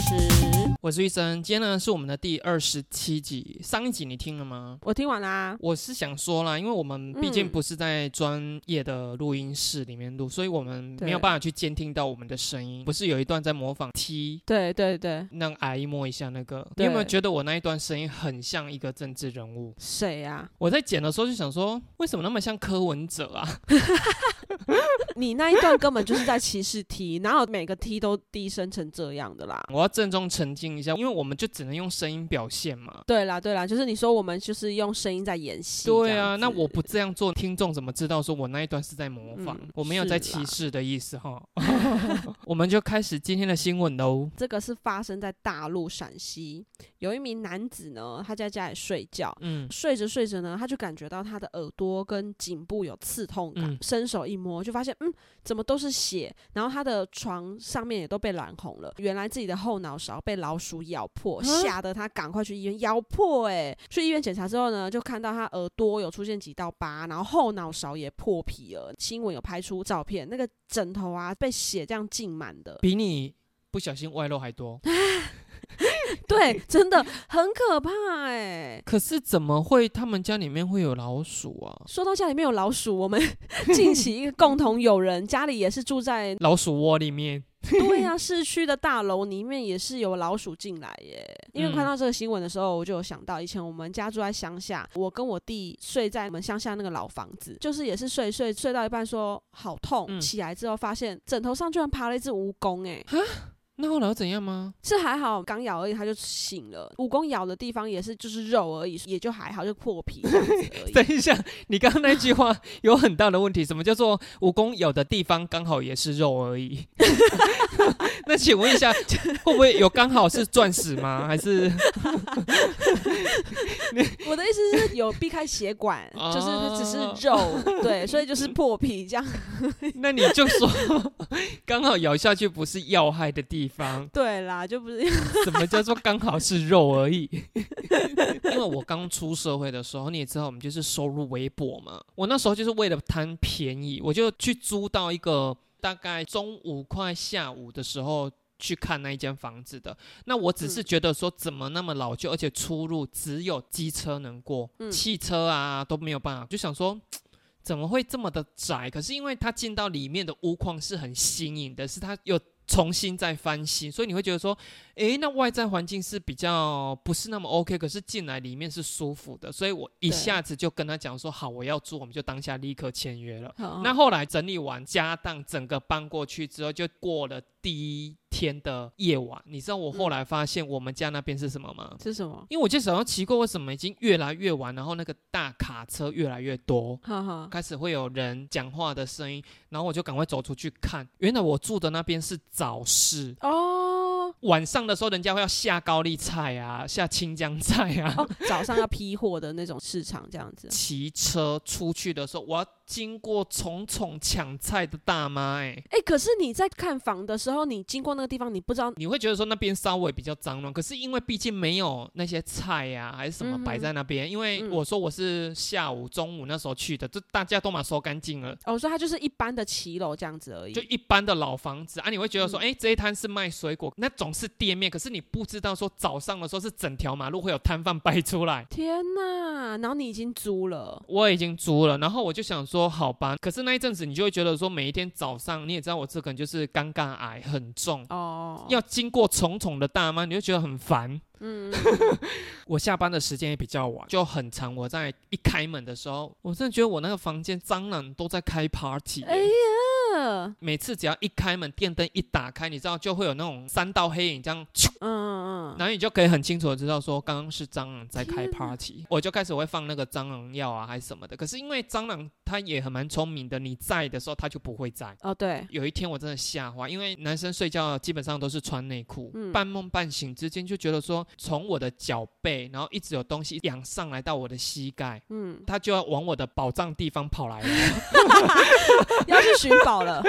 是。我是医生，今天呢是我们的第二十七集。上一集你听了吗？我听完啦。我是想说啦，因为我们毕竟嗯不是在专业的录音室里面录，所以我们没有办法去监听到我们的声音。不是有一段在模仿 T 对对对，让阿姨摸一下那个，你有没有觉得我那一段声音很像一个政治人物？谁啊？我在剪的时候就想说，为什么那么像柯文哲啊？你那一段根本就是在歧视 T，哪有每个 T 都低声成这样的啦？我要郑重澄清一下，因为我们就只能用声音表现嘛。对啦对啦，就是你说我们就是用声音在演戏。对啊，那我不这样做，听众怎么知道说我那一段是在模仿？嗯我没有在歧视的意思哈。我们就开始今天的新闻喽。这个是发生在大陆陕西，有一名男子呢，他在家里睡觉。嗯，睡着睡着呢，他就感觉到他的耳朵跟颈部有刺痛感，嗯伸手一摸就发现，嗯，怎么都是血，然后他的床上面也都被染红了，原来自己的后脑勺被老鼠咬破，啊吓得他赶快去医院，咬破哎、去医院检查之后呢，就看到他耳朵有出现几道疤，然后后脑勺也破皮了，新闻有拍出照片，那个枕头啊被血这样浸满的，比你不小心外露还多。对，真的很可怕哎、可是怎么会他们家里面会有老鼠啊？说到家里面有老鼠，我们 近期一个共同友人家里也是住在老鼠窝里面，对呀、市区的大楼里面也是有老鼠进来耶。因为嗯。看到这个新闻的时候，我就有想到以前我们家住在乡下，我跟我弟睡在我们乡下那个老房子，就是也是睡睡睡到一半说好痛，嗯。起来之后发现枕头上居然爬了一只蜈蚣，哎，那后来又怎样吗？是还好刚咬而已，他就醒了。蜈蚣咬的地方也是就是肉而已，也就还好，就破皮这样子而已。等一下，你刚刚那句话有很大的问题。什么叫做蜈蚣咬的地方刚好也是肉而已？那请问一下，会不会有刚好是钻石吗？还是 我的意思是有避开血管，就是只是哦肉，对，所以就是破皮这样。那你就说刚好咬下去不是要害的地方？对啦，就不是 什么叫做刚好是肉而已？因为我刚出社会的时候，你也知道我们就是收入微薄嘛。我那时候就是为了贪便宜，我就去租到一个大概中午快下午的时候。去看那一间房子的，那我只是嗯觉得说怎么那么老旧，而且出入只有机车能过，嗯汽车啊都没有办法，就想说怎么会这么的窄？可是因为它进到里面的屋况是很新颖的，是它有重新再翻新，所以你会觉得说，诶，那外在环境是比较不是那么 OK，可是进来里面是舒服的，所以我一下子就跟他讲说，好，我要住，我们就当下立刻签约了。那那后来整理完家当，整个搬过去之后，就过了第一天的夜晚。你知道我后来发现我们家那边是什么吗？是什么？因为我就想要奇怪，为什么已经越来越晚，然后那个大卡车越来越多，开始会有人讲话的声音，然后我就赶快走出去看，原来我住的那边是早市。哦晚上的时候，人家会要下高丽菜啊，下青江菜啊。哦，早上要批货的那种市场这样子。骑车出去的时候，我要经过重重抢菜的大妈、哎，哎、可是你在看房的时候，你经过那个地方，你不知道你会觉得说那边稍微比较脏乱，可是因为毕竟没有那些菜呀、还是什么摆在那边，因为嗯我说我是下午、中午那时候去的，就大家都嘛收干净了。哦，所以它就是一般的骑楼这样子而已。就一般的老房子啊，你会觉得说，嗯哎、这一摊是卖水果，那总是店面，可是你不知道说早上的时候是整条马路会有摊贩摆出来。天呐，然后你已经租了，我已经租了，然后我就想说，好吧。可是那一阵子，你就会觉得说，每一天早上，你也知道我这个人就是尴尬癌很重，哦，要经过重重的大妈，你就觉得很烦。嗯，我下班的时间也比较晚，就很长。我在一开门的时候，我真的觉得我那个房间蟑螂都在开 party 耶、哎呀，每次只要一开门，电灯一打开，你知道就会有那种三道黑影这样，嗯嗯嗯，然后你就可以很清楚的知道说刚刚是蟑螂在开 party。我就开始会放那个蟑螂药啊，还是什么的。可是因为蟑螂它也很蛮聪明的，你在的时候他就不会在。哦对，有一天我真的吓坏，因为男生睡觉基本上都是穿内裤，嗯半梦半醒之间就觉得说，从我的脚背，然后一直有东西仰上来到我的膝盖，嗯，他就要往我的宝藏地方跑来了。要去寻宝了，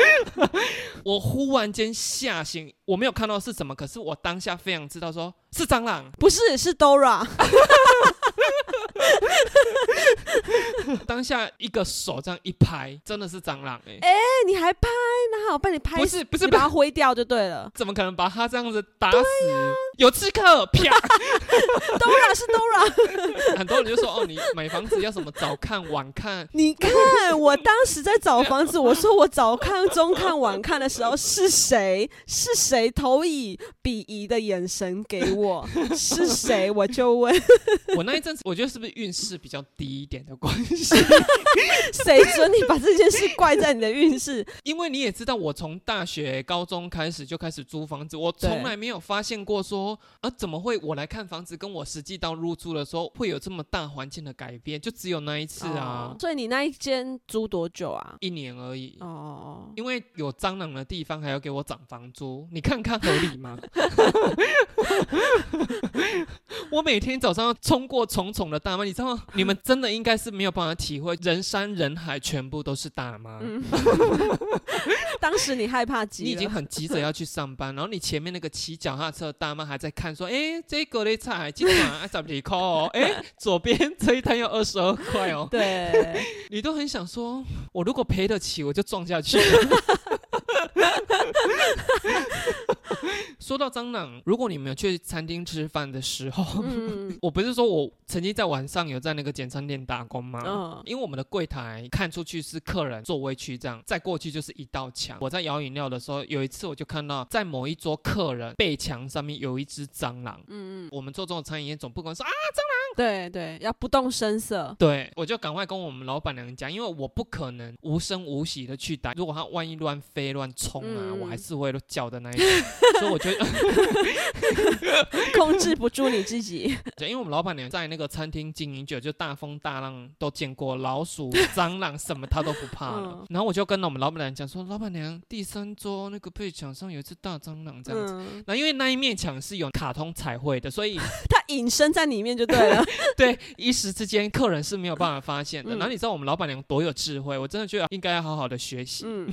我忽然间吓醒，我没有看到是什么，可是我当下非常知道说是蟑螂。不是是 Dora，当下一个手这样一拍，真的是蟑螂哎、哎、你还拍？那好被你拍死，不是不是把它挥掉就对了。怎么可能把它这样子打死？有刺客，啪！Dora 是 Dora，很多人就说哦，你买房子要什么早看晚看，你看我当时在找房子，我说我早看、中看、晚看的时候是谁？是谁投以鄙夷的眼神给我？是谁？我就问，我那一阵子我觉得是不是运势比较低一点的关系？谁准你把这件事怪在你的运势？因为你也知道，我从大学、高中开始就开始租房子，我从来没有发现过说，啊，怎么会我来看房子，跟我实际到入住的时候会有这么大环境的改变？就只有那一次啊，哦所以你那一间租多久啊？一年而已。哦哦，因为有蟑螂的地方还要给我涨房租，你看看合理吗？我每天早上要冲过重重的大妈，你知道吗？你们真的应该是没有办法体会，人山人海，全部都是大妈。嗯 当时你害怕极了，你已经很急着要去上班，然后你前面那个骑脚踏车的大妈还在看，说：“哎、这个的菜今晚 二十几块哦，哎、左边这一摊要二十二块哦。对，” 你都很想说，我如果赔得起，我就撞下去。说到蟑螂，如果你们有去餐厅吃饭的时候，嗯 我不是说我曾经在晚上有在那个简餐店打工吗？嗯因为我们的柜台看出去是客人座位区，这样再过去就是一道墙。我在摇饮料的时候，有一次我就看到在某一桌客人背墙上面有一只蟑螂。嗯嗯，我们做这种餐饮业总不可能说啊蟑螂，对对，要不动声色。对我就赶快跟我们老板娘讲，因为我不可能无声无息的去打，如果它万一乱飞乱冲啊，嗯我还是会叫的那一种。所以我觉得，控制不住你自己。对因为我们老板娘在那个餐厅经营久，就大风大浪都见过，老鼠、蟑螂什么她都不怕了。嗯然后我就跟我们老板娘讲说，老板娘，第三桌那个背墙上有一只大蟑螂这样子。嗯，那因为那一面墙是有卡通彩绘的，所以 它隐身在里面就对了。对一时之间客人是没有办法发现的。嗯然后你知道我们老板娘多有智慧，我真的觉得应该要好好的学习。嗯，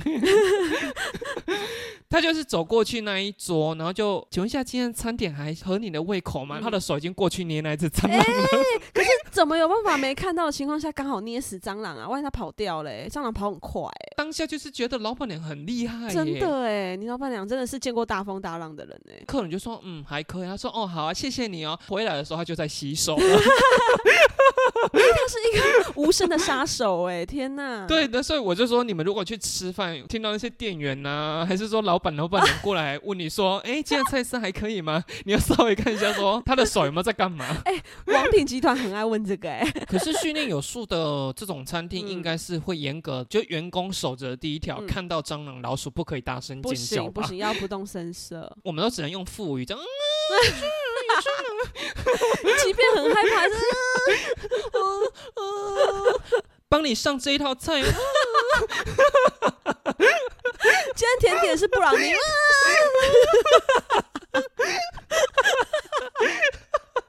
他就是走过去那一桌，然后就请问一下，今天餐点还合你的胃口吗？嗯他的手已经过去捏那一只蟑螂了可是。怎么有办法没看到的情况下刚好捏死蟑螂啊？万一它跑掉嘞、蟑螂跑很快、当下就是觉得老板娘很厉害耶，真的哎、你老板娘真的是见过大风大浪的人哎、客人就说嗯还可以，他说哦好啊，谢谢你哦。回来的时候他就在洗手了。他是一个无声的杀手哎、天哪！对的，所以我就说，你们如果去吃饭，听到那些店员呐、还是说老板、老板娘过来问你说，哎、今天菜色还可以吗？你要稍微看一下，说他的手有没有在干嘛。哎王品集团很爱问这个哎、可是训练有素的这种餐厅，嗯应该是会严格，就员工守着第一条，嗯看到蟑螂、老鼠不可以大声尖叫吧？行不行，要不动声色，我们都只能用腹语这样。即便很害怕，是帮你上这一套菜，今天甜点是布朗尼。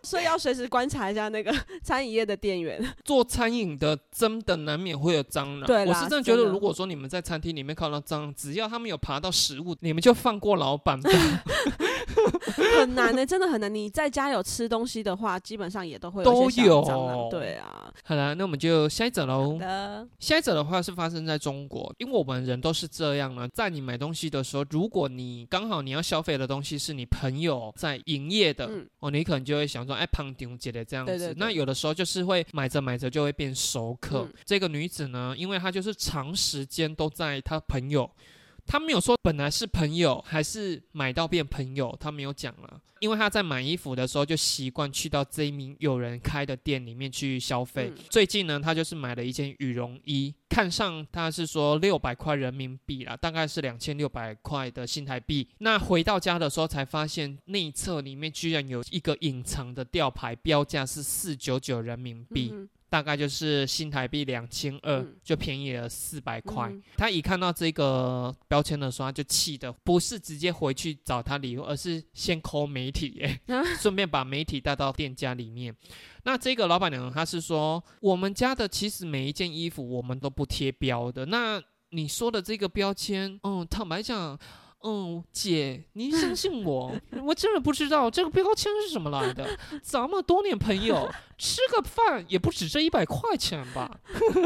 所以要随时观察一下那个 餐饮业的店员。做餐饮的真的难免会有蟑螂。对我是真的觉得，如果说你们在餐厅里面看到蟑螂，只要他们有爬到食物，你们就放过老板吧。很难的、真的很难。你在家有吃东西的话，基本上也都会都有。对啊，好了，那我们就下一则喽下一则的话是发生在中国，因为我们人都是这样呢。在你买东西的时候，如果你刚好你要消费的东西是你朋友在营业的，嗯哦，你可能就会想说，哎，胖丁姐的这样子。对对对那有的时候就是会买着买着就会变熟客。嗯这个女子呢，因为她就是长时间都在她朋友。她没有说本来是朋友还是买到变朋友，他没有讲了。因为他在买衣服的时候就习惯去到这一名友人开的店里面去消费。嗯最近呢，他就是买了一件羽绒衣，看上他是说六百块人民币啦，大概是两千六百块的新台币。那回到家的时候才发现内侧里面居然有一个隐藏的吊牌，标价是四九九人民币。嗯大概就是新台币两千二嗯，就便宜了四百块嗯。他一看到这个标签的时候，他就气的不是直接回去找他理由，而是先 call 媒体 顺便把媒体带到店家里面。那这个老板娘她是说，我们家的其实每一件衣服我们都不贴标的。那你说的这个标签，嗯，坦白讲。嗯，姐，您相 信我，我真的不知道这个标签是怎么来的。咱们多年朋友，吃个饭也不止这一百块钱吧？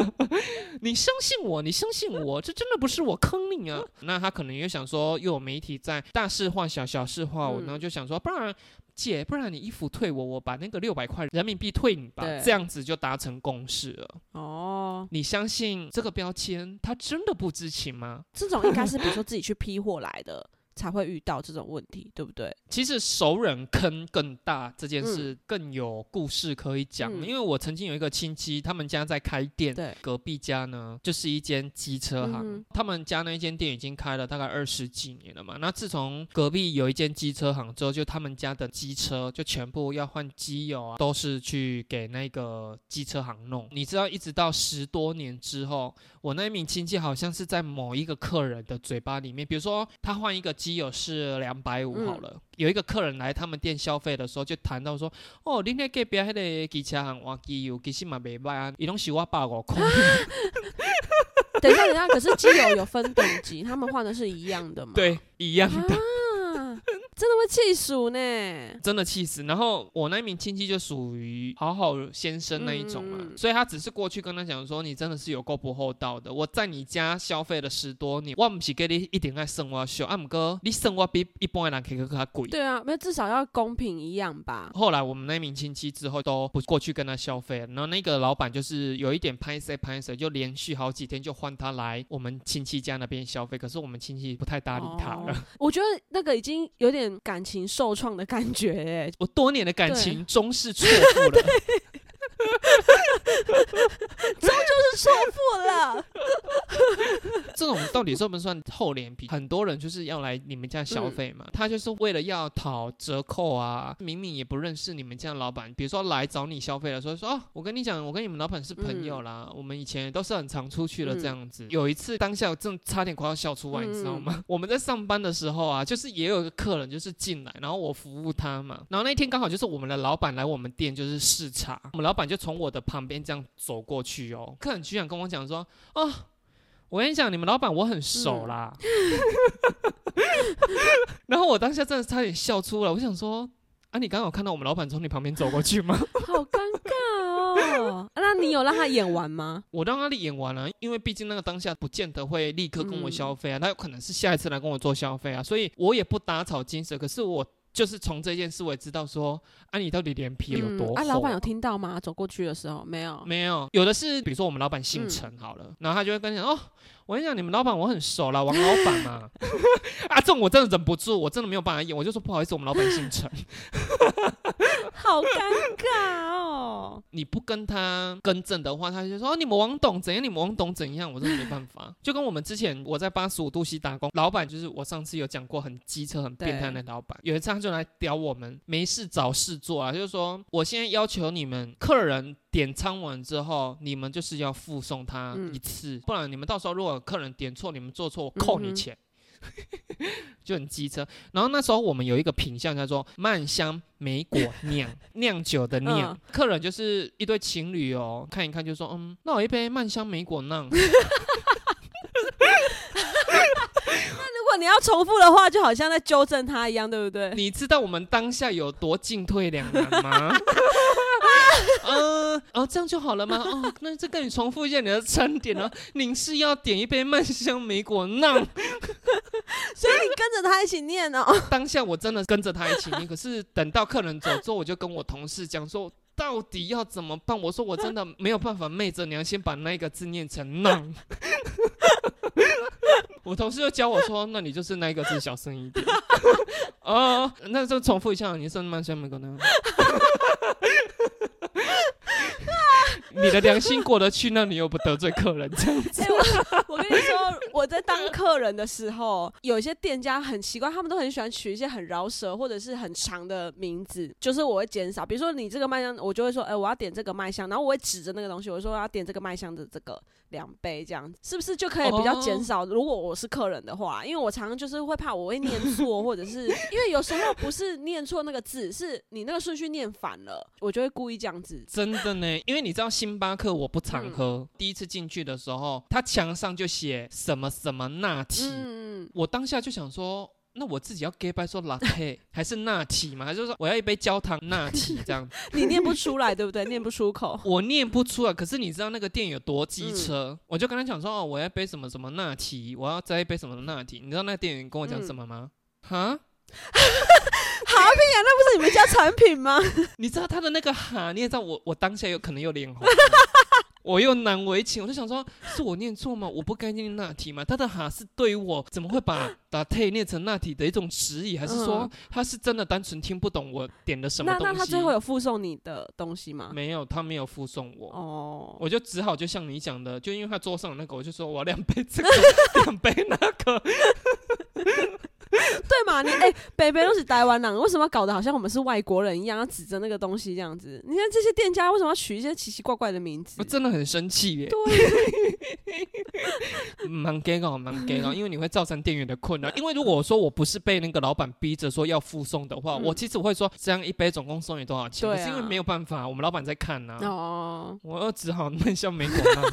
你相信我，你相信我，这真的不是我坑你啊。那他可能又想说，又有媒体在大事化小，小事化无，然后就想说，不然。姐，不然你衣服退我，我把那个六百块人民币退你吧，这样子就达成共识了。哦，你相信这个标签，他真的不知情吗？这种应该是比如说自己去批货来的。才会遇到这种问题，对不对？其实熟人坑更大，这件事更有故事可以讲。因为我曾经有一个亲戚，他们家在开店，对，隔壁家呢就是一间机车行，他们家那间店已经开了大概二十几年了嘛。那自从隔壁有一间机车行之后，就他们家的机车就全部要换机油啊，都是去给那个机车行弄。你知道，一直到十多年之后，我那一名亲戚好像是在某一个客人的嘴巴里面，比如说他换一个机。有是两百五好了，有一个客人来他们店消费的时候，就谈到说：“哦，恁那隔壁那个机车行换机油，其实嘛没卖啊，伊拢是我百五块。”等一下，等一下，可是机油有分等级，他们换的是一样的吗？对，一样的。真的会气死呢，真的气死。然后我那名亲戚就属于好好先生那一种嘛，所以他只是过去跟他讲说：“你真的是有够不厚道的。我在你家消费了十多年，我不是给你一点爱生活秀，阿姆哥，你生活比一般的人可以更加贵。”对啊，那至少要公平一样吧。后来我们那名亲戚之后都不过去跟他消费，然后那个老板就是有一点拍摄拍摄，就连续好几天就换他来我们亲戚家那边消费。可是我们亲戚不太搭理他了。我觉得那个已经有点。感情受创的感觉，哎，我多年的感情终是错付了。终究是错付了。这种到底算不算厚脸皮？很多人就是要来你们家消费嘛，他就是为了要讨折扣啊。明明也不认识你们家老板，比如说来找你消费的时候说：“哦，我跟你讲，我跟你们老板是朋友啦，我们以前都是很常出去的这样子。”有一次当下正差点快要笑出来，你知道吗？我们在上班的时候啊，就是也有一个客人就是进来，然后我服务他嘛，然后那天刚好就是我们的老板来我们店就是视察，我们老板就从我的旁边这样走过去哦，客人居然跟我讲说：“哦。”我跟你讲，你们老板我很熟啦，然后我当下真的差点笑出来。我想说，啊，你刚刚有看到我们老板从你旁边走过去吗？好尴尬哦。那你有让他演完吗？我让他演完了，因为毕竟那个当下不见得会立刻跟我消费啊，他有可能是下一次来跟我做消费啊，所以我也不打草惊蛇。可是我。就是从这件事，我也知道说，啊，你到底脸皮有多厚？啊，老板有听到吗？走过去的时候没有？没有，有的是，比如说我们老板姓陈好了，然后他就会跟你讲哦。我跟你讲，你们老板我很熟了，王老板嘛。啊，这种我真的忍不住，我真的没有办法演，我就说不好意思，我们老板姓陈。好尴尬哦！你不跟他更正的话，他就说你们王董怎样，你们王董怎样，我真的没办法。就跟我们之前我在八十五度 C 打工，老板就是我上次有讲过很机车、很变态的老板，有一次他就来屌我们，没事找事做啊，就是说我现在要求你们客人。点餐完之后，你们就是要附送他一次，不然你们到时候如果客人点错，你们做错，我扣你钱，就很机车。然后那时候我们有一个品相叫做曼香莓果酿 酿酒的酿，客人就是一对情侣哦，看一看就说，嗯，那我一杯曼香莓果酿。你要重复的话，就好像在纠正他一样，对不对？你知道我们当下有多进退两难吗？嗯，哦，这样就好了吗？哦，那再跟你重复一下你的餐点呢？您是要点一杯麦香莓果酿，所以你跟着他一起念哦。当下我真的跟着他一起念，可是等到客人走之后，我就跟我同事讲说，到底要怎么办？我说我真的没有办法昧着良心把那个字念成酿。我同事就教我说：“那你就是那一个字小声一点。”哦，那就重复一下，你是慢声没可能。你的良心过得去，那你又不得罪客人这样子。我跟你说，我在当客人的时候，有一些店家很奇怪，他们都很喜欢取一些很饶舌或者是很长的名字，就是我会减少。比如说你这个麦香，我就会说，哎，我要点这个麦香，然后我会指着那个东西，我说我要点这个麦香的这个两杯，这样是不是就可以比较减少？如果我是客人的话，因为我常常就是会怕我会念错，或者是因为有时候不是念错那个字，是你那个顺序念反了，我就会故意这样子。真的呢，因为你知道。星巴克我不常喝，第一次进去的时候，它墙上就写什么什么拿铁，嗯，我当下就想说。那我自己要 get by 说拉黑还是拿铁嘛？还是说我要一杯焦糖拿铁这样？你念不出来对不对？念不出口。我念不出来，可是你知道那个店有多机车？我就跟他讲说哦，我要一杯什么什么拿铁，我要再一杯什么拿铁。你知道那个店员跟我讲什么吗？哈、哈屁呀，那不是你们家产品吗？你知道他的那个哈，你也知道我我当下有可能又脸红，我又难为情，我就想说是我念错吗？我不该念那题吗？他的哈是对于我怎么会把 latte 念成那题的一种质疑，还是说嗯他是真的单纯听不懂我点的什么那东西？那他最后有附送你的东西吗？没有？他没有附送我。哦，我就只好就像你讲的，就因为他桌上有那个，我就说我要两杯这个，两杯那个。对嘛？你哎，北北都是台湾人，为什么搞得好像我们是外国人一样，要指着那个东西这样子？你看这些店家为什么要取一些奇奇怪怪的名字我？真的很生气耶，对 蛮 gay 搞蛮 gay 搞，因为你会造成店员的困扰。因为如果说我不是被那个老板逼着说要附送的话，嗯我其实我会说这样一杯总共送你多少钱？对啊可是因为没有办法，我们老板在看呐、哦，我又只好闷笑没果浪。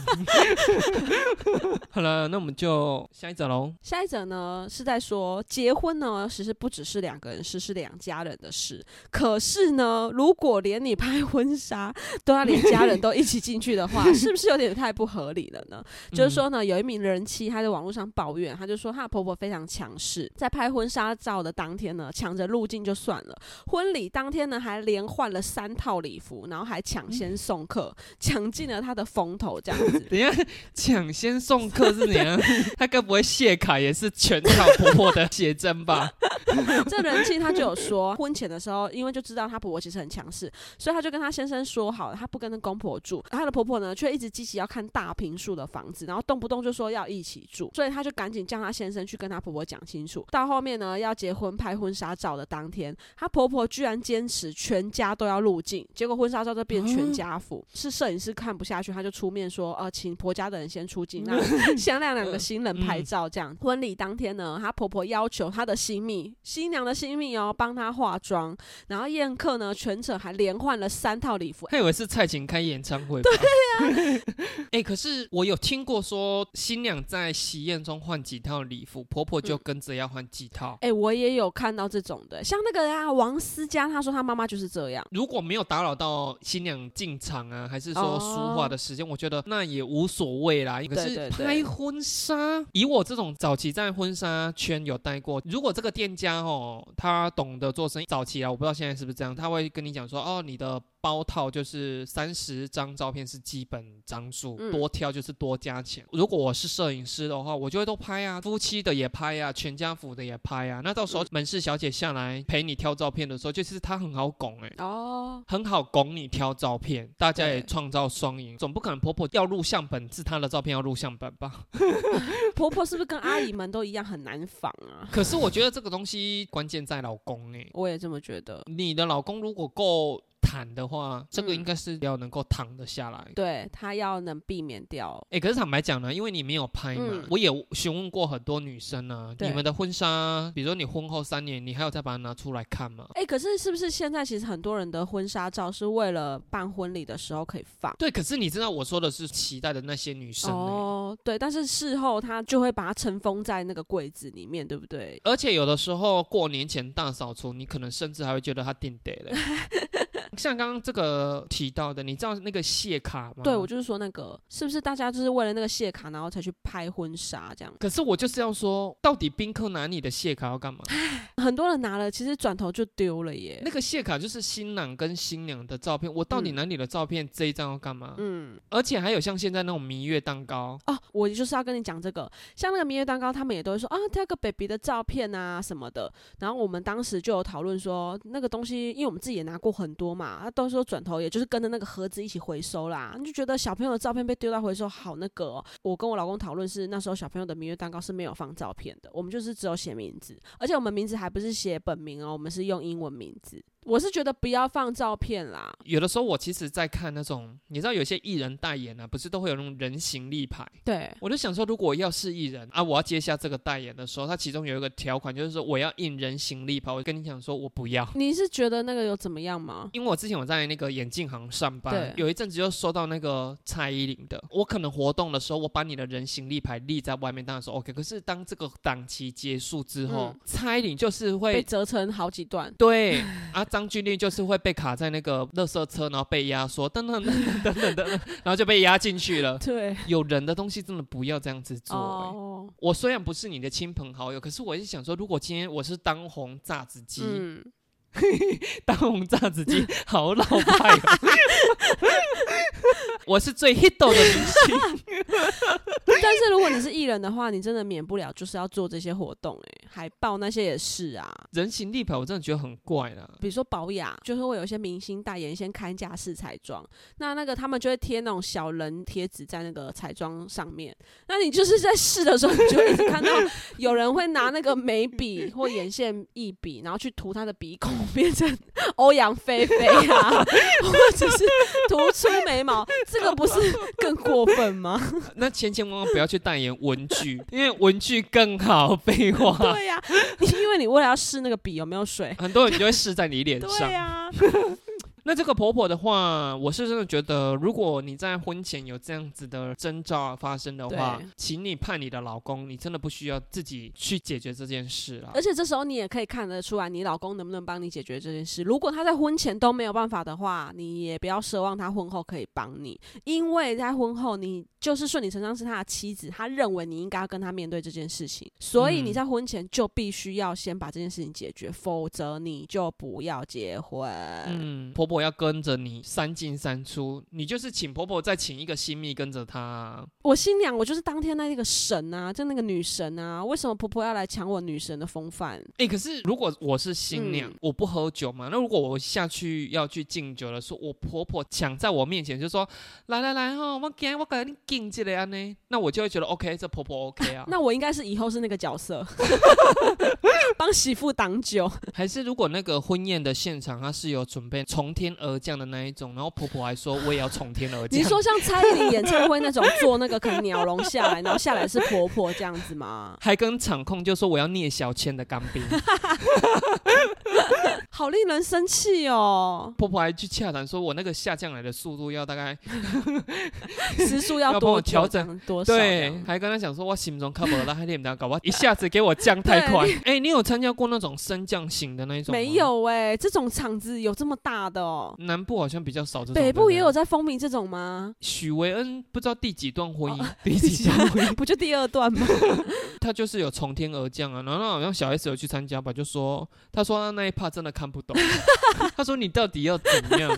好了，那我们就下一则喽。下一则呢是在说结婚呢，其实不只是两个人事，是两家人的事。可是呢，如果连你拍婚纱都要连家人都一起进去的话，是不是有点太不合理了呢？就是说呢，有一名人妻她在网络上抱怨，她就说她的婆婆非常强势，在拍婚纱照的当天呢，抢着入境就算了，婚礼当天呢还连换了三套礼服，然后还抢先送客，抢尽了她的风头，这样子。等一下，抢先送客是怎样？她该不会谢卡也是全套婆婆的写真吧？这人气他就有说，婚前的时候，因为就知道她婆婆其实很强势，所以他就跟她先生说好了，她不跟公婆住。她的婆婆呢，却一直积极要看大平数的房子，然后动不动就说要一起住，所以她就赶紧叫她先生去跟她婆婆讲清楚。到后面呢，要结婚拍婚纱照的当天，她婆婆居然坚持全家都要入境，结果婚纱照就变全家福。是摄影师看不下去，他就出面说，呃，请婆家的人先出境，让先让两个新人拍照。这样，婚礼当天呢，她婆婆要求她的新密，新娘的新密哦，帮她化妆，然后宴客呢，全程还连换了三套礼服。他以为是蔡琴开演唱会。对呀、哎、可是我有听过说，新娘在喜宴中换几套礼服，婆婆就嗯跟着要换几套。哎、我也有看到这种的，像那个啊，王思佳，她说她妈妈就是这样。如果没有打扰到新娘进场啊，还是说梳化的时间，我觉得那也无所谓啦。可是拍婚纱，以我这种早期在婚纱圈有待过，我如果这个店家哦，他懂得做生意，早期啊，我不知道现在是不是这样，他会跟你讲说，哦，你的包套就是三十张照片是基本张数，嗯多挑就是多加钱。如果我是摄影师的话，我就会都拍啊，夫妻的也拍啊，全家福的也拍啊。那到时候嗯门市小姐下来陪你挑照片的时候，就是她很好拱哎、哦，很好拱你挑照片，大家也对创造双赢，总不可能婆婆要录像本是她的照片要录像本吧？婆婆是不是跟阿姨们都一样很难仿啊？可是我觉得这个东西关键在老公哎、我也这么觉得。你的老公如果够坦的话，这个嗯应该是要能够躺得下来。对他要能避免掉。哎、可是坦白讲呢，因为你没有拍嘛，嗯我也询问过很多女生啊，你们的婚纱，比如说你婚后三年，你还有再把它拿出来看吗？哎、可是是不是现在其实很多人的婚纱照是为了办婚礼的时候可以放？对，可是你知道我说的是期待的那些女生、欸、哦，对，但是事后他就会把它尘封在那个柜子里面，对不对？而且有的时候过年前大扫除，你可能甚至还会觉得它定得了。像刚刚这个提到的，你知道那个谢卡吗？对，我就是说那个，是不是大家就是为了那个谢卡，然后才去拍婚纱这样？可是我就是要说，到底宾客拿你的谢卡要干嘛？很多人拿了，其实转头就丢了耶。那个谢卡就是新郎跟新娘的照片，我到底嗯拿你的照片这一张要干嘛？嗯，而且还有像现在那种蜜月蛋糕，哦，我就是要跟你讲这个，像那个蜜月蛋糕，他们也都会说啊，挑个 baby 的照片啊什么的。然后我们当时就有讨论说，那个东西，因为我们自己也拿过很多嘛，啊，到时候转头也就是跟着那个盒子一起回收啦。你就觉得小朋友的照片被丢到回收，好那个、哦。我跟我老公讨论是那时候小朋友的明月蛋糕是没有放照片的，我们就是只有写名字，而且我们名字还不是写本名哦，我们是用英文名字。我是觉得不要放照片啦。有的时候我其实在看那种，你知道有些艺人代言啊，不是都会有那种人形立牌？对，我就想说，如果要是艺人啊，我要接下这个代言的时候，他其中有一个条款就是说我要印人形立牌。我跟你讲说，我不要。你是觉得那个有怎么样吗？因为我之前我在那个眼镜行上班对，有一阵子就收到那个蔡依林的，我可能活动的时候，我把你的人形立牌立在外面，当然说 OK。可是当这个档期结束之后，嗯蔡依林就是会被会。折成好几段。对啊，张钧甯就是会被卡在那个垃圾车，然后被压缩，等等等等等等等，然后就被压进去了。对，有人的东西真的不要这样子做、欸。哦，我虽然不是你的亲朋好友，可是我是想说，如果今天我是当红榨子鸡，嗯，当红炸子鸡好老派哦。我是最 hit 的明星，但是如果你是艺人的话，你真的免不了就是要做这些活动、哎，海报那些也是啊。人形立牌我真的觉得很怪啦。比如说保养，就是会有一些明星代言一些开架式彩妆，那那个他们就会贴那种小人贴纸在那个彩妆上面。那你就是在试的时候，你就一直看到有人会拿那个眉笔或眼线一笔，然后去涂他的鼻孔，变成欧阳菲菲啊，或者是涂出眉毛，这个不是更过分吗？那千千万万不要去代言文具，因为文具更好。废话，对呀、因为你为了要试那个笔有没有水，很多人就会试在你脸对上。呀、那这个婆婆的话，我是真的觉得，如果你在婚前有这样子的征兆发生的话，请你判你的老公，你真的不需要自己去解决这件事了而。且这时候你也可以看得出来，你老公能不能帮你解决这件事。如果他在婚前都没有办法的话，你也不要奢望他婚后可以帮你，因为在婚后你就是顺理成章是他的妻子，他认为你应该要跟他面对这件事情，所以嗯你在婚前就必须要先把这件事情解决，否则你就不要结婚。嗯，婆婆要跟着你三进三出，你就是请婆婆再请一个新密跟着她啊。我新娘，我就是当天那个神啊，就那个女神啊，为什么婆婆要来抢我女神的风范？哎、可是如果我是新娘，嗯我不喝酒嘛，那如果我下去要去敬酒的时候，我婆婆抢在我面前就说来来来哈，我给我给你敬这个安呢，那我就会觉得 OK，这婆婆 OK 啊。那我应该是以后是那个角色，帮媳妇挡酒。还是如果那个婚宴的现场它是有准备从天而降的那一种，然后婆婆还说我也要从天而降。你说像蔡依林演唱会那种做那个可能鸟笼下来，然后下来是婆婆这样子吗？还跟场控就说我要聂小倩的干冰，好令人生气哦！婆婆还去洽谈说我那个下降来的速度要大概时速要要帮我调整对？，还跟他讲说我心中 cover 了，还得搞我一下子给我降 太快。哎、你有参加过那种升降型的那一种没。有哎、这种场子有这么大的哦？南部好像比较少这种。北部也有。在风靡这种吗？许维恩不知道第几段婚姻，哦 第几段婚姻，不就第二段吗？他就是有从天而降啊。然后好像小 S 有去参加吧，就说他说他那一 part 真的看不懂，他说你到底要怎样？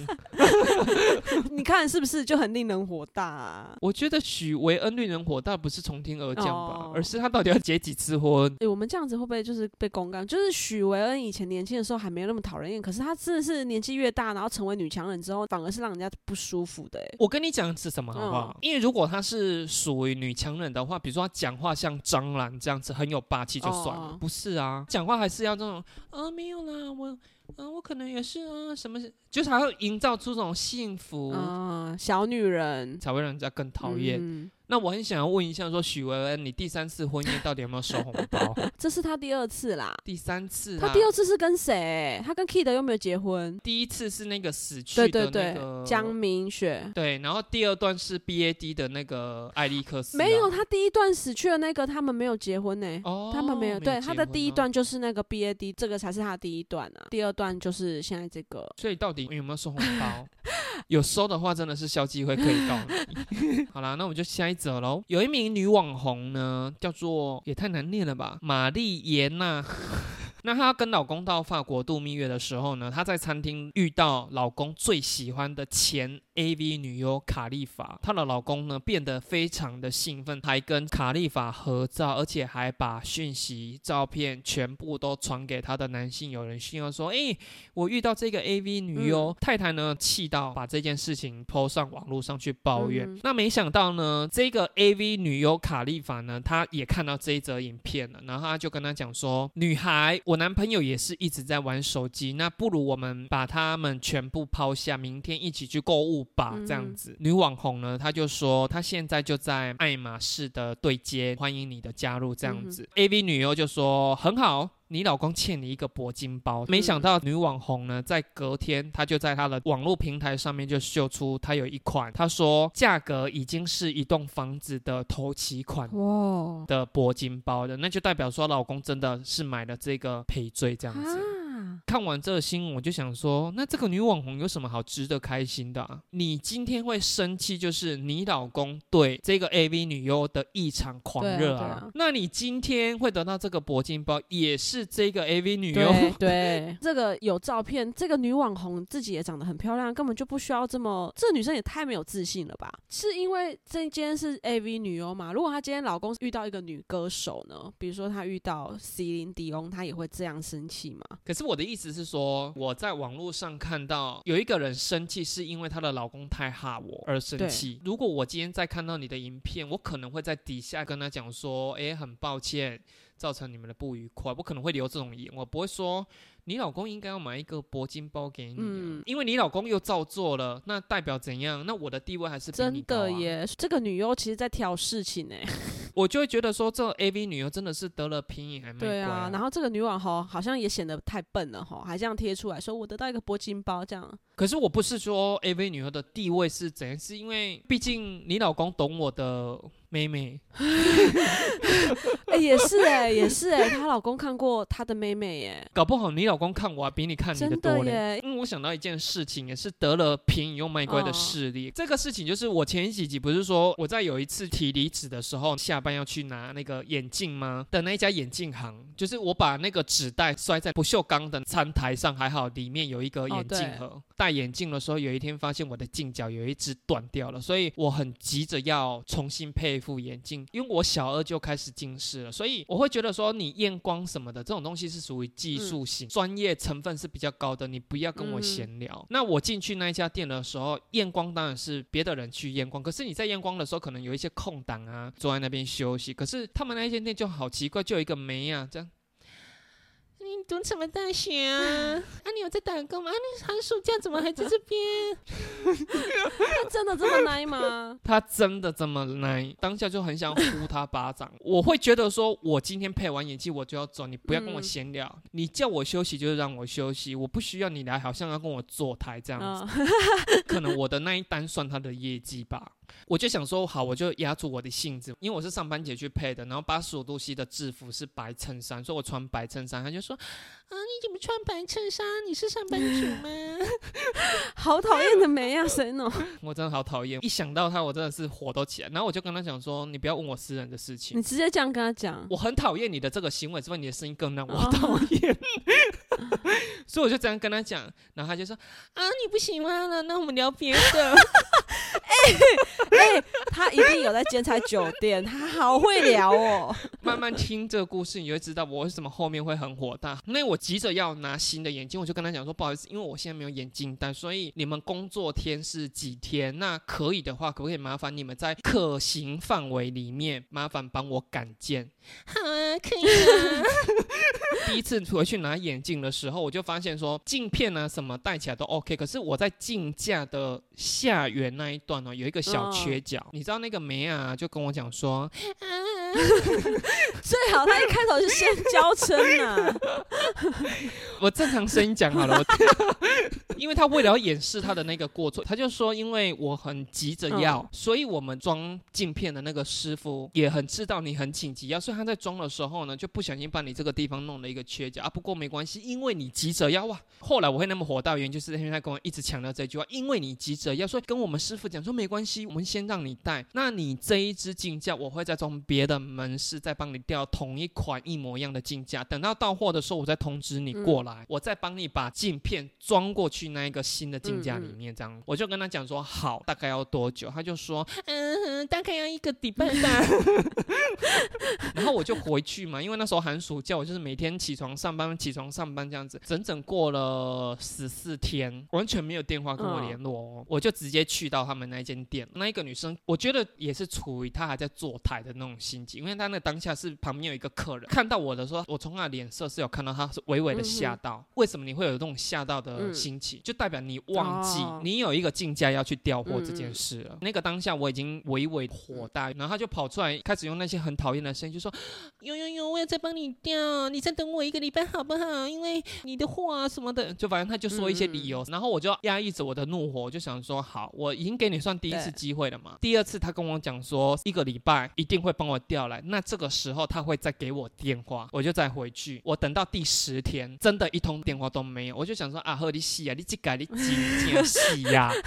你看是不是就很令人火大、啊？我觉得许维恩绿人火大不是从天而降吧，哦而是他到底要结几次婚？诶、我们这样子会不会就是被公干？就是许维恩以前年轻的时候还没有那么讨人厌，可是他真的是年纪越大，然后成为女强人之后，反而是让人家不舒服的、诶我跟你讲是什么好不好？嗯因为如果她是属于女强人的话，比如说她讲话像张兰这样子很有霸气就算了，哦不是啊，讲话还是要这种啊没有啦，我啊我可能也是啊什么，就是还会营造出这种幸福。嗯，小女人才会让人家更讨厌。嗯那我很想要问一下，说许维恩，你第三次婚宴到底有没有收红包？这是他第二次啦。第三次、啊，他第二次是跟谁？他跟 Kid 又没有结婚。第一次是那个死去对的那对对个，江明雪对，然后第二段是 BAD 的那个艾利克斯、啊，没有，他第一段死去的那个，他们没有结婚呢、哦，他们没有，对，他的第一段就是那个 BAD，这个才是他第一段啊。第二段就是现在这个，所以到底有没有收红包？有收的话，真的是消机会可以告你。好啦，那我们就下一则喽。有一名女网红呢，叫做也太难念了吧，玛丽莲娜。那她跟老公到法国度蜜月的时候呢，她在餐厅遇到老公最喜欢的前 AV 女优卡莉法，她的老公呢变得非常的兴奋，还跟卡莉法合照，而且还把讯息、照片全部都传给她的男性友人，炫耀说：“哎，我遇到这个 AV 女优。”太太呢气到把这件事情抛上网络上去抱怨。那没想到呢，这个 AV 女优卡莉法呢，她也看到这一则影片了，然后她就跟她讲说：“女孩，我男朋友也是一直在玩手机，那不如我们把他们全部抛下，明天一起去购物。”吧，这样子，女网红呢，她就说她现在就在爱马仕的对接，欢迎你的加入，这样子。A V 女优就说很好，你老公欠你一个铂金包。没想到女网红呢，在隔天，她就在她的网络平台上面就秀出她有一款，她说价格已经是一栋房子的头期款哇的铂金包的，那就代表说老公真的是买了这个赔罪这样子。看完这个新闻，我就想说，那这个女网红有什么好值得开心的？你今天会生气，就是你老公对这个 AV 女优的异常狂热啊。那你今天会得到这个铂金包，也是这个 AV 女优。对，这个有照片，这个女网红自己也长得很漂亮，根本就不需要这么。这女生也太没有自信了吧？是因为这今天是 AV 女优嘛？如果她今天老公遇到一个女歌手呢？比如说她遇到 C 琳迪翁，她也会这样生气吗？可是我的意思是说，我在网络上看到有一个人生气，是因为她的老公太哈我而生气。如果我今天再看到你的影片，我可能会在底下跟他讲说：“哎，很抱歉，造成你们的不愉快。”我可能会留这种言，我不会说。你老公应该要买一个铂金包给你，因为你老公又照做了，那代表怎样？那我的地位还是真的耶。这个女优其实在挑事情呢，我就会觉得说，这 A V 女优真的是得了便宜还卖乖。对啊，然后这个女网红好像也显得太笨了哈，还这样贴出来说我得到一个铂金包这样。可是我不是说 A V 女优的地位是怎样，是因为毕竟你老公懂我的。妹妹，哎，也是哎，也是哎，她老公看过她的妹妹耶，搞不好你老公看我比你看你的多嘞。因为我想到一件事情，也是得了便宜又卖乖的势力。这个事情就是我前几集不是说我在有一次提离职的时候，下班要去拿那个眼镜吗？的那一家眼镜行，就是我把那个纸袋摔在不锈钢的餐台上，还好里面有一个眼镜盒。戴眼镜的时候，有一天发现我的镜角有一只断掉了，所以我很急着要重新配。副眼镜，因为我小二就开始近视了，所以我会觉得说你验光什么的这种东西是属于技术型、专业成分是比较高的，你不要跟我闲聊。那我进去那一家店的时候，验光当然是别的人去验光，可是你在验光的时候，可能有一些空档啊，坐在那边休息。可是他们那一间店就好奇怪，就有一个梅啊这样。你读什么大学啊？啊，你有在打工吗？啊你寒暑假怎么还在这边？他真的这么奶吗？他真的这么奶？当下就很想呼他巴掌。我会觉得说，我今天配完演技我就要走，你不要跟我闲聊。你叫我休息就是让我休息，我不需要你来，好像要跟我坐台这样子。可能我的那一单算他的业绩吧。我就想说，好，我就压住我的性子，因为我是上班姐去配的，然后八十五度 C 的制服是白衬衫，所以我穿白衬衫，他就说。啊！你怎么穿白衬衫？你是上班族吗？好讨厌的梅啊，谁呢？我真的好讨厌，一想到他，我真的是火都起来。然后我就跟他讲说：“你不要问我私人的事情。”你直接这样跟他讲。我很讨厌你的这个行为，是不是你的声音更让我 讨厌。所以我就这样跟他讲，然后他就说：“啊，你不喜欢了，那我们聊别的。”哎 哎，他一定有在建材酒店，他好会聊哦。慢慢听这个故事，你就会知道我为什么后面会很火大。那我急着要拿新的眼镜，我就跟他讲说：“不好意思，因为我现在没有眼镜但，所以你们工作天是几天？那可以的话，可不可以麻烦你们在可行范围里面，麻烦帮我赶件？”好啊，可以啊。第一次回去拿眼镜的时候，我就发现说镜片啊什么戴起来都 OK，可是我在镜架的下缘那一段呢有一个小缺角。你知道那个梅啊就跟我讲说，最好他一开头就先交称呐。我正常声音讲好了，我 因为他为了要掩饰他的那个过错，他就说因为我很急着要，所以我们装镜片的那个师傅也很知道你很紧急要，所以他在装的时候呢就不小心把你这个地方弄了一个缺角啊。不过没关系，因为你急着要哇。后来我会那么火大，原因就是因为他跟我一直强调这句话，因为你急着要，所以跟我们师傅讲说没关系，我们先让你戴。那你这一支镜架我会再装别的门市在帮你调同一款一模一样的镜架，等到到货的时候，我再通知你过来，我再帮你把镜片装过去那一个新的镜架里面。这样，我就跟他讲说好，大概要多久？他就说嗯，大概要一个礼拜吧。然后我就回去嘛，因为那时候寒暑假，我就是每天起床上班，起床上班这样子，整整过了十四天，完全没有电话跟我联络哦，我就直接去到他们那间店。那一个女生，我觉得也是处于她还在坐台的那种心情，因为他那当下是旁边有一个客人看到我的时候，我从他脸色是有看到他是微微的吓到。为什么你会有这种吓到的心情？就代表你忘记你有一个竞价要去调货这件事了。那个当下我已经微微火大，然后他就跑出来开始用那些很讨厌的声音就说：“有有有，我要再帮你调，你再等我一个礼拜好不好？因为你的货啊什么的，就反正他就说一些理由，然后我就压抑着我的怒火，我就想说好，我已经给你算第一次机会了嘛。第二次他跟我讲说一个礼拜一定会帮我调来，那这个时候他会再给我电话，我就再回去。我等到第十天，真的一通电话都没有，我就想说啊，喝你洗啊，你这改你几天洗呀？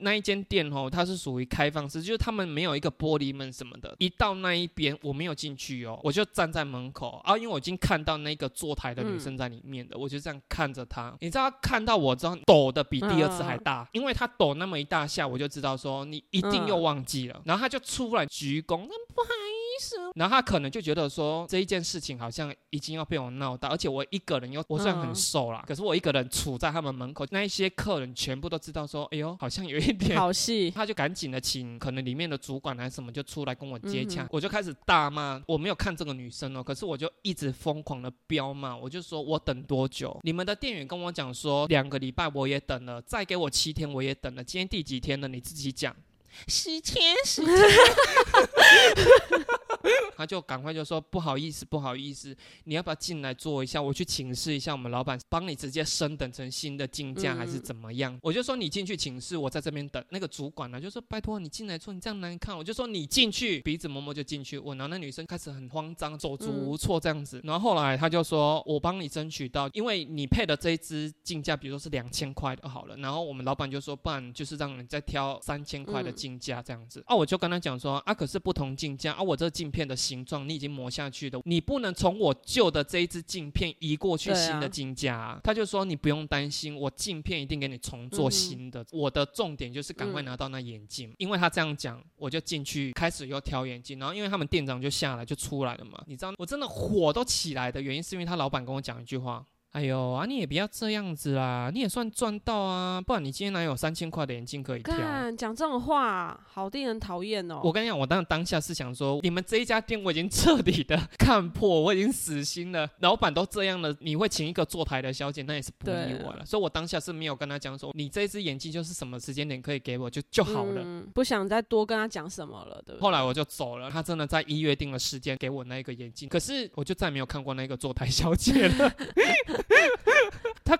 那一间店哦，它是属于开放式，就是他们没有一个玻璃门什么的。一到那一边，我没有进去哦，我就站在门口啊，因为我已经看到那个坐台的女生在里面的，我就这样看着她。你知道，看到我之后抖的比第二次还大，因为她抖那么一大下，我就知道说你一定又忘记了。然后她就出来鞠躬，那不好意思。然后他可能就觉得说这一件事情好像已经要被我闹大，而且我一个人又我虽然很瘦啦，可是我一个人处在他们门口，那一些客人全部都知道说，哎呦，好像有一点好戏。他就赶紧的请可能里面的主管还是什么就出来跟我接洽，我就开始大骂，我没有看这个女生哦，可是我就一直疯狂的飙骂，我就说我等多久？你们的店员跟我讲说两个礼拜我也等了，再给我七天我也等了，今天第几天了？你自己讲。十天，十天。他就赶快就说不好意思，不好意思，你要不要进来坐一下？我去请示一下我们老板，帮你直接升等成新的进价还是怎么样？我就说你进去请示，我在这边等。那个主管呢就说拜托你进来坐，你这样难看。我就说你进去，鼻子摸摸就进去。我然后那女生开始很慌张，手足无措这样子。然后后来他就说我帮你争取到，因为你配的这一支进价，比如说是两千块的好了。然后我们老板就说不然就是让你再挑三千块的进价这样子。啊，我就跟他讲说啊，可是不同镜架啊，我这镜片的形状你已经磨下去的，你不能从我旧的这一支镜片移过去新的镜架。他就说你不用担心，我镜片一定给你重做新的。我的重点就是赶快拿到那眼镜，因为他这样讲，我就进去开始又挑眼镜。然后因为他们店长就下来就出来了嘛，你知道我真的火都起来的原因是因为他老板跟我讲一句话。哎呦啊，你也不要这样子啦，你也算赚到啊，不然你今天哪有三千块的眼镜可以挑？讲这种话，好令人讨厌哦。我跟你讲，我当当下是想说，你们这一家店我已经彻底的 看破，我已经死心了。老板都这样了，你会请一个坐台的小姐，那也是不意外了。所以我当下是没有跟他讲说，你这只眼镜就是什么时间点可以给我就就好了，不想再多跟他讲什么了，对。后来我就走了，他真的在一月定了时间给我那一个眼镜，可是我就再没有看过那个坐台小姐了。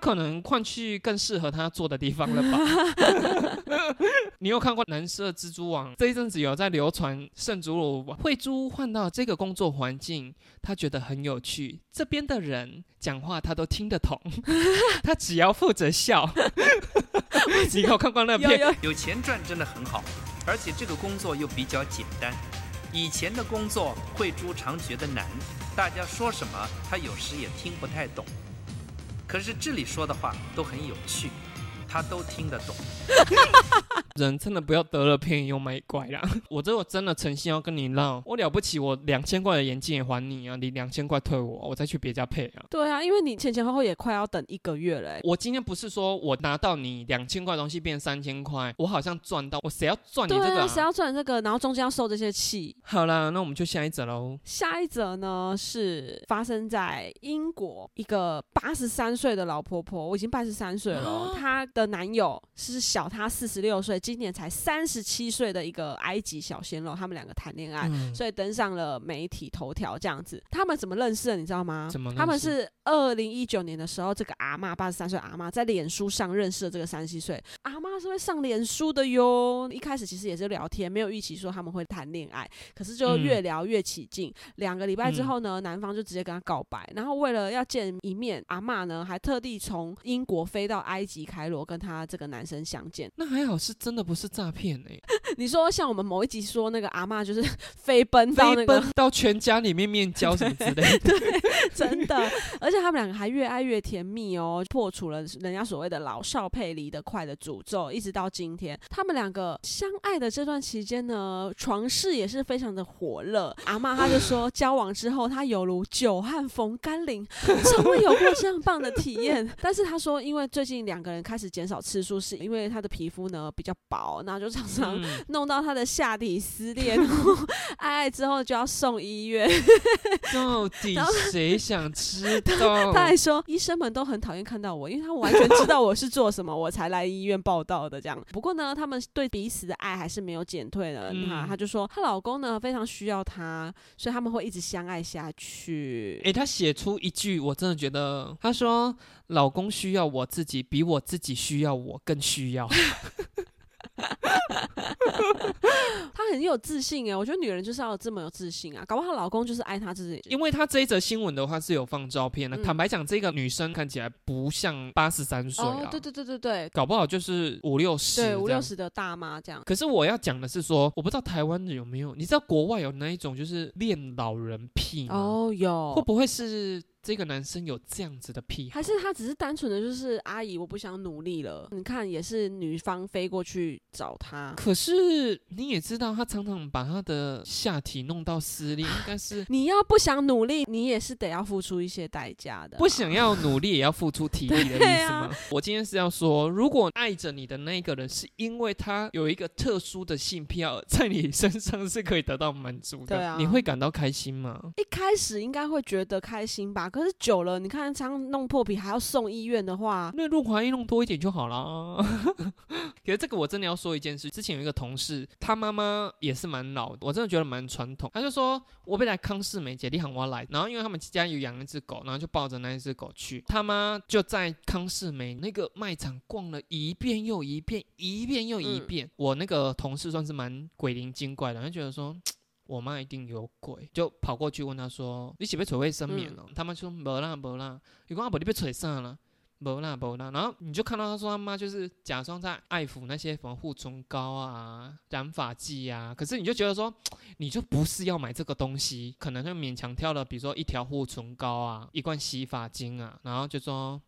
他可能换去更适合他做的地方了吧？你有看过蓝色蜘蛛网？这一阵子有在流传圣祖鲁慧珠换到这个工作环境，他觉得很有趣。这边的人讲话他都听得懂，他只要负责笑。你有看过那片？有钱赚真的很好，而且这个工作又比较简单。以前的工作慧珠常觉得难，大家说什么他有时也听不太懂。可是这里说的话都很有趣，他都听得懂。人真的不要得了便宜又卖乖啦！我这我真的诚心要跟你闹，我了不起，我两千块的眼镜也还你啊！你两千块退我，我再去别家配啊！对啊，因为你前前后后也快要等一个月了。我今天不是说我拿到你两千块东西变三千块，我好像赚到，我谁要赚你这个？谁要赚这个？然后中间要受这些气。好了，那我们就下一则喽。下一则呢是发生在英国，一个八十三岁的老婆婆，我已经八十三岁了，她的男友是小她四十六岁。今年才三十七岁的一个埃及小鲜肉，他们两个谈恋爱，所以登上了媒体头条。这样子，他们怎么认识的？你知道吗？他们是二零一九年的时候，这个阿妈八十三岁阿妈在脸书上认识了这个三十七岁阿妈，是会上脸书的哟。一开始其实也是聊天，没有预期说他们会谈恋爱，可是就越聊越起劲。两个礼拜之后呢，男方就直接跟她告白，然后为了要见一面，阿妈呢还特地从英国飞到埃及开罗跟他这个男生相见。那还好是真。的不是诈骗哎，你说像我们某一集说那个阿嬷就是 飞奔到那个飞奔到全家里面面交什么之类的 对。真的，而且他们两个还越爱越甜蜜哦，破除了人家所谓的老少配离得快的诅咒，一直到今天，他们两个相爱的这段期间呢，床事也是非常的火热。阿妈她就说，交往之后，她犹如久旱逢甘霖，从未有过这样棒的体验。但是她说，因为最近两个人开始减少次数，是因为她的皮肤呢比较薄，那就常常嗯弄到她的下体撕裂，然后爱爱之后就要送医院。到底谁想知道？他还说，医生们都很讨厌看到我，因为他完全知道我是做什么，我才来医院报道的。这样，不过呢，他们对彼此的爱还是没有减退的。嗯她她就说，她老公呢非常需要她，所以他们会一直相爱下去。诶，他写出一句，我真的觉得，他说：“老公需要我自己，比我自己需要我更需要。她很有自信哎，我觉得女人就是要这么有自信啊，搞不好她老公就是爱她自己”。因为她这一则新闻的话是有放照片的，嗯坦白讲，这个女生看起来不像八十三岁啊，，哦对对对对对搞不好就是五六十，对，五六。十的大妈这样。可是我要讲的是说，我不知道台湾人有没有，你知道国外有那一种就是恋老人癖吗？哦，会有。不会是这个男生有这样子的癖好？还是他只是单纯的就是阿姨，我不想努力了。你看，也是女方飞过去找他，可是你也知道，他常常把他的下体弄到撕裂，应该是你要不想努力，你也是得要付出一些代价的啊、不想要努力也要付出体力的意思吗？啊我今天是要说，如果爱着你的那个人是因为他有一个特殊的性癖好，在你身上是可以得到满足的，对啊你会感到开心吗？一开始应该会觉得开心吧，可是久了，你看常弄破皮还要送医院的话，那润滑液弄多一点就好了。可是这个我真的要说一件事，之前有一个同事，他妈妈也是蛮老的，我真的觉得蛮传统。他就说我被来康世美姐，你喊我来，然后因为他们家有养一只狗，然后就抱着那一只狗去，他妈就在康世美那个卖场逛了一遍又一遍，一遍又一遍。我那个同事算是蛮鬼灵精怪的，他觉得说。我妈一定有鬼，就跑过去问她说：“你是被捶卫生棉哦？”他妈说：“没啦没啦。”你讲阿伯你被捶啥了？没啦没啦，然后你就看到他说他妈就是假装在爱抚那些什么护唇膏啊、染发剂啊，可是你就觉得说，你就不是要买这个东西，可能就勉强挑了，比如说一条护唇膏啊、一罐洗发精啊，然后就说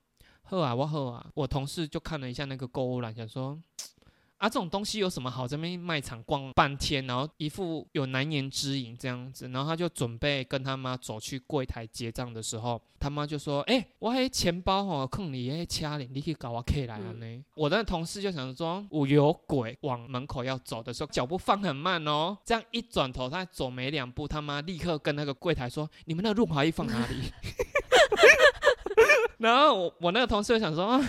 喝啊我喝啊，我同事就看了一下那个购物篮，想说。啊，这种东西有什么好？这边卖场逛半天，然后一副有难言之隐这样子，然后他就准备跟他妈走去柜台结账的时候，他妈就说：“哎、我迄钱包吼，放你迄掐里，你去搞我 K 来啊呢。我的同事就想说，我有鬼，往门口要走的时候，脚步放很慢哦，这样一转头，他走没两步，他妈立刻跟那个柜台说：“你们那个润滑液放哪里？” 然后我我那个同事就想说啊。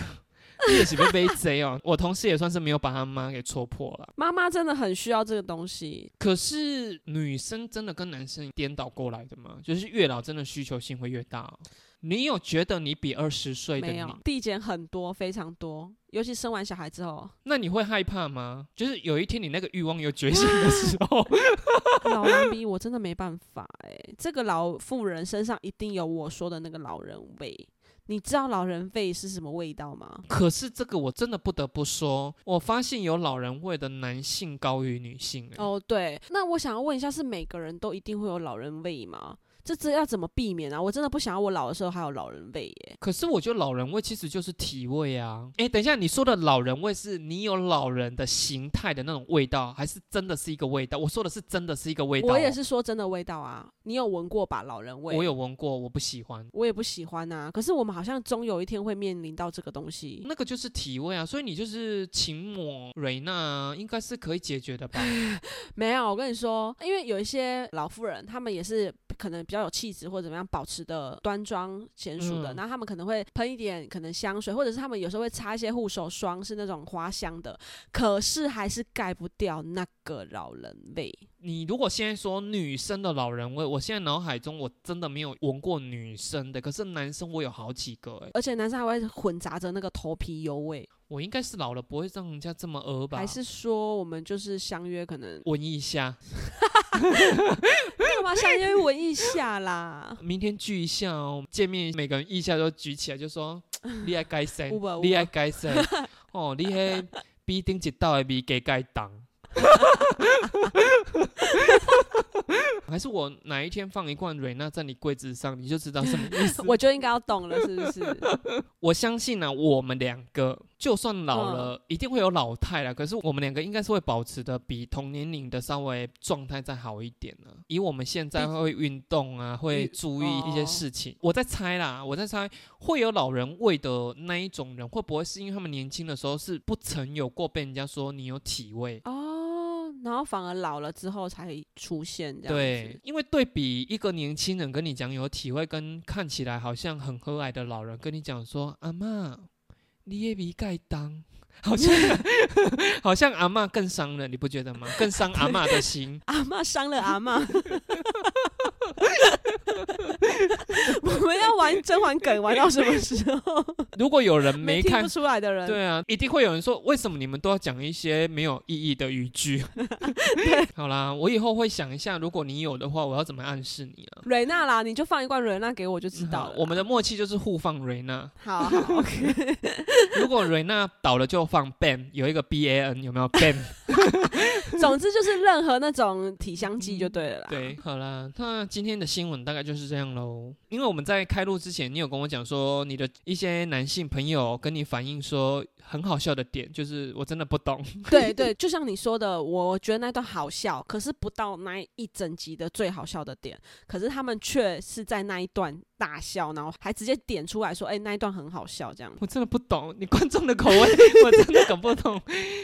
你也是被背贼哦！我同事也算是没有把他妈给戳破了。妈妈真的很需要这个东西。可是女生真的跟男生颠倒过来的吗？就是越老真的需求性会越大哦、你有觉得你比二十岁的你，递减很多，非常多，尤其生完小孩之后，那你会害怕吗？就是有一天你那个欲望有觉醒的时候，老人逼我真的没办法哎、这个老妇人身上一定有我说的那个老人味。你知道老人味是什么味道吗？可是这个我真的不得不说，我发现有老人味的男性高于女性、欸。哦，对，那我想要问一下，是每个人都一定会有老人味吗？这这要怎么避免啊？我真的不想要我老的时候还有老人味耶。可是我觉得老人味其实就是体味啊。哎，等一下，你说的老人味是你有老人的形态的那种味道，还是真的是一个味道？我说的是真的是一个味道、哦我也，是说真的味道啊，你有闻过吧？老人味，我有闻过，我不喜欢。我也不喜欢呐、可是我们好像终有一天会面临到这个东西。那个就是体味啊，所以你就是秦抹瑞娜，应该是可以解决的吧？没有，我跟你说，因为有一些老妇人，他们也是可能比较有气质或者怎么样，保持的端庄娴熟的，嗯。然后他们可能会喷一点可能香水，或者是他们有时候会擦一些护手霜，是那种花香的，可是还是盖不掉那个老人味。你如果现在说女生的老人味，我现在脑海中我真的没有闻过女生的，可是男生我有好几个哎、而且男生还会混杂着那个头皮油味，我应该是老了不会让人家这么讹吧？还是说我们就是相约可能闻一下，干嘛相约闻一下啦？明天聚一下哦，见面每个人一下都举起来，就说 你爱改善有吧有吧，你爱改善哦，你迄比顶一道的味加改重。还是我哪一天放一罐瑞娜在你柜子上，你就知道什么意思？我就应该要懂了，是不是？我相信呢、我们两个就算老了，嗯一定会有老态了。可是我们两个应该是会保持的比同年龄的稍微状态再好一点呢、以我们现在会运动啊，会嗯注意一些事情，我在猜啦，我在猜会有老人味的那一种人，会不会是因为他们年轻的时候是不曾有过被人家说你有体味？哦，然后反而老了之后才出现这样对子。，因为对比一个年轻人跟你讲有体会，跟看起来好像很和蔼的老人跟你讲说：“阿妈，你也比盖当。”好像 好像阿嬷更伤了，你不觉得吗？更伤阿嬷的心。阿嬷伤了阿嬷。我们要玩甄嬛梗玩到什么时候？如果有人没看出来的人，对啊，一定会有人说，为什么你们都要讲一些没有意义的语句？好啦，我以后会想一下，如果你有的话，我要怎么暗示你啊？瑞娜啦，你就放一罐瑞娜给我就知道。我们的默契就是互放瑞娜。好好 OK，如果瑞娜倒了就放 ban，有一个 B A N，有没有 ban？总之就是任何那种体香剂就对了啦。对，好啦，那今天的新闻大概就是这样喽。因为我们在开录之前，你有跟我讲说，你的一些男性朋友跟你反映说，很好笑的点，就是我真的不懂。对对，就像你说的，我觉得那段好笑，可是不到那一整集的最好笑的点，可是他们却是在那一段大笑，然后还直接点出来说，哎、那一段很好笑，这样。我真的不懂你观众的口味，我真的搞不懂。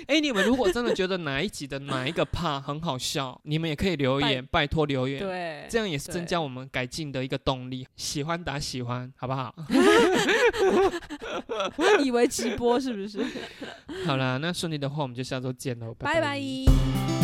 哎、你们如果真的觉得哪一集的哪一个 part 很好笑，你们也可以留言，拜托留言。对，这样也是增加我们改进的一个动力。喜欢打喜欢，好不好？以为直播是不是？好啦，那顺利的话，我们就下周见喽，拜拜拜。